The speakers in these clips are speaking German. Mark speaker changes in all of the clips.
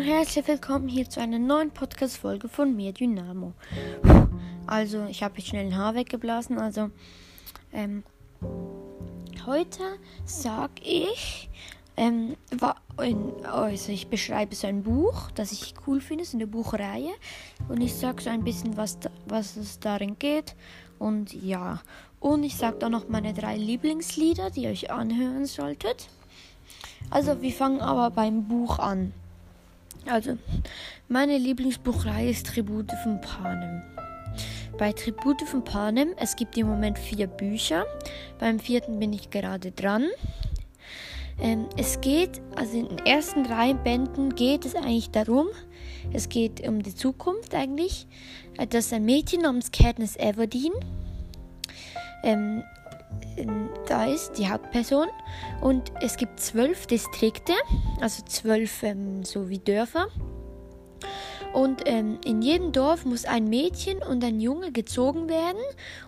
Speaker 1: und herzlich willkommen hier zu einer neuen Podcast-Folge von mir, Dynamo. Also, ich habe jetzt schnell ein Haar weggeblasen. Also, ähm, heute sag ich, ähm, also ich beschreibe so ein Buch, das ich cool finde, so eine Buchreihe. Und ich sag so ein bisschen, was, da, was es darin geht. Und ja, und ich sag dann noch meine drei Lieblingslieder, die ihr euch anhören solltet. Also, wir fangen aber beim Buch an. Also, meine Lieblingsbuchreihe ist Tribute von Panem. Bei Tribute von Panem, es gibt im Moment vier Bücher. Beim vierten bin ich gerade dran. Ähm, es geht, also in den ersten drei Bänden geht es eigentlich darum, es geht um die Zukunft eigentlich, dass ein Mädchen namens Katniss Everdeen ähm, da ist die Hauptperson und es gibt zwölf Distrikte, also zwölf ähm, so wie Dörfer. Und ähm, in jedem Dorf muss ein Mädchen und ein Junge gezogen werden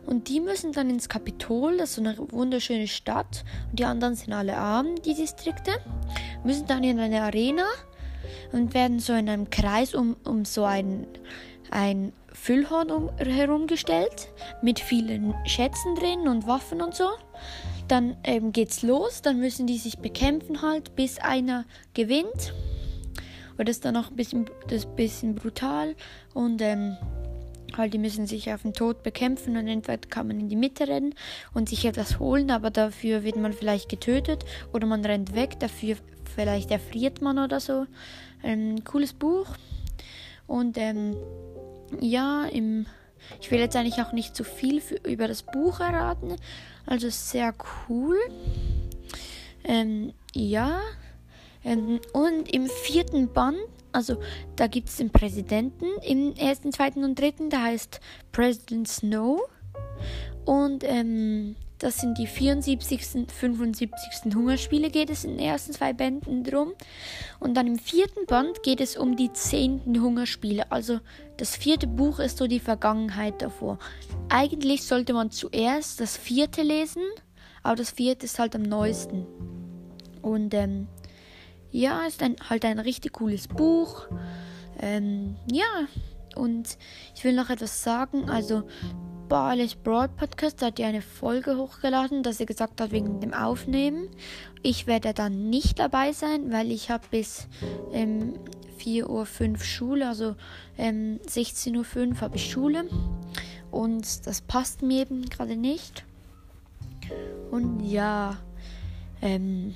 Speaker 1: und die müssen dann ins Kapitol, das ist so eine wunderschöne Stadt und die anderen sind alle arm, die Distrikte, müssen dann in eine Arena und werden so in einem Kreis um, um so ein, ein Füllhorn um, herumgestellt mit vielen Schätzen drin und Waffen und so. Dann ähm, geht's los, dann müssen die sich bekämpfen halt, bis einer gewinnt. Und das ist dann auch ein bisschen, das bisschen brutal und ähm, halt die müssen sich auf den Tod bekämpfen und entweder kann man in die Mitte rennen und sich etwas holen, aber dafür wird man vielleicht getötet oder man rennt weg, dafür vielleicht erfriert man oder so. Ein ähm, cooles Buch und ähm, ja, im, ich will jetzt eigentlich auch nicht zu viel für, über das Buch erraten. Also sehr cool. Ähm, ja. Ähm, und im vierten Band, also da gibt es den Präsidenten im ersten, zweiten und dritten, der heißt President Snow. Und ähm, das sind die 74., 75. Hungerspiele, geht es in den ersten zwei Bänden drum. Und dann im vierten Band geht es um die zehnten Hungerspiele. Also das vierte Buch ist so die Vergangenheit davor. Eigentlich sollte man zuerst das vierte lesen, aber das vierte ist halt am neuesten. Und ähm, ja, ist ein, halt ein richtig cooles Buch. Ähm, ja, und ich will noch etwas sagen. Also Barley's Broad Podcast, da hat er eine Folge hochgeladen, dass er gesagt hat, wegen dem Aufnehmen. Ich werde dann nicht dabei sein, weil ich habe bis ähm, 4.05 Uhr Schule, also ähm, 16.05 Uhr habe ich Schule. Und das passt mir eben gerade nicht. Und ja, ähm,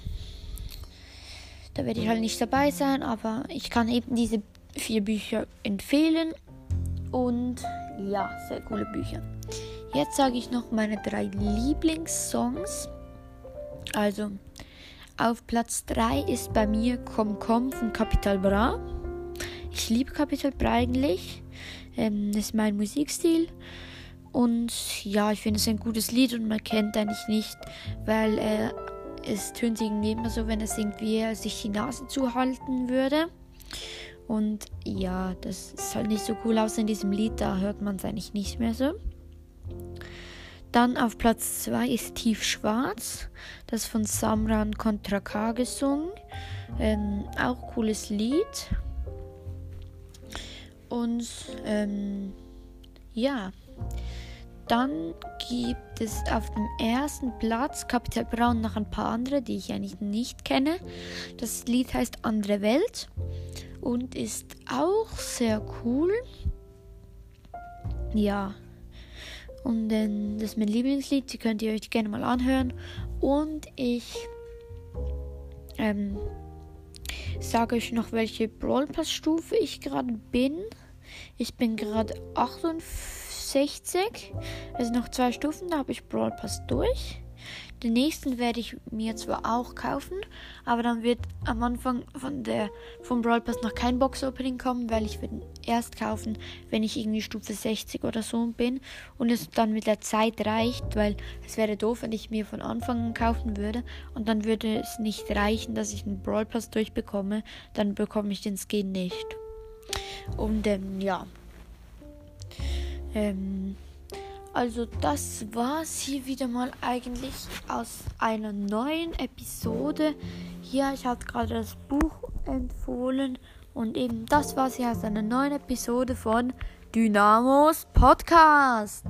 Speaker 1: da werde ich halt nicht dabei sein, aber ich kann eben diese vier Bücher empfehlen. Und ja, sehr coole Bücher. Jetzt sage ich noch meine drei Lieblingssongs. Also, auf Platz 3 ist bei mir Komm Komm von Capital Bra. Ich liebe Capital Bra eigentlich. Ähm, ist mein Musikstil. Und ja, ich finde es ein gutes Lied und man kennt eigentlich nicht, weil äh, es tönt irgendwie immer so, wenn er singt, wie er sich die Nase zuhalten würde. Und ja, das ist halt nicht so cool aus in diesem Lied, da hört man es eigentlich nicht mehr so. Dann auf Platz 2 ist Tief Schwarz, das von Samran Contra K gesungen. Ähm, auch cooles Lied. Und ähm, ja, dann gibt es auf dem ersten Platz Kapital Braun noch ein paar andere, die ich eigentlich nicht kenne. Das Lied heißt Andere Welt und ist auch sehr cool. Ja. Und ähm, das ist mein Lieblingslied, die könnt ihr euch gerne mal anhören. Und ich ähm, sage euch noch, welche Brawl Pass Stufe ich gerade bin. Ich bin gerade 68. Also noch zwei Stufen, da habe ich Brawl Pass durch. Den nächsten werde ich mir zwar auch kaufen, aber dann wird am Anfang von der vom Brawl Pass noch kein Box Opening kommen, weil ich würde erst kaufen, wenn ich irgendwie Stufe 60 oder so bin und es dann mit der Zeit reicht, weil es wäre doof, wenn ich mir von Anfang an kaufen würde und dann würde es nicht reichen, dass ich einen Brawl Pass durchbekomme, dann bekomme ich den Skin nicht. Und ähm, ja. Ähm, also das war's hier wieder mal eigentlich aus einer neuen Episode. Hier, ich habe gerade das Buch empfohlen Und eben das war es ja aus einer neuen Episode von Dynamos Podcast.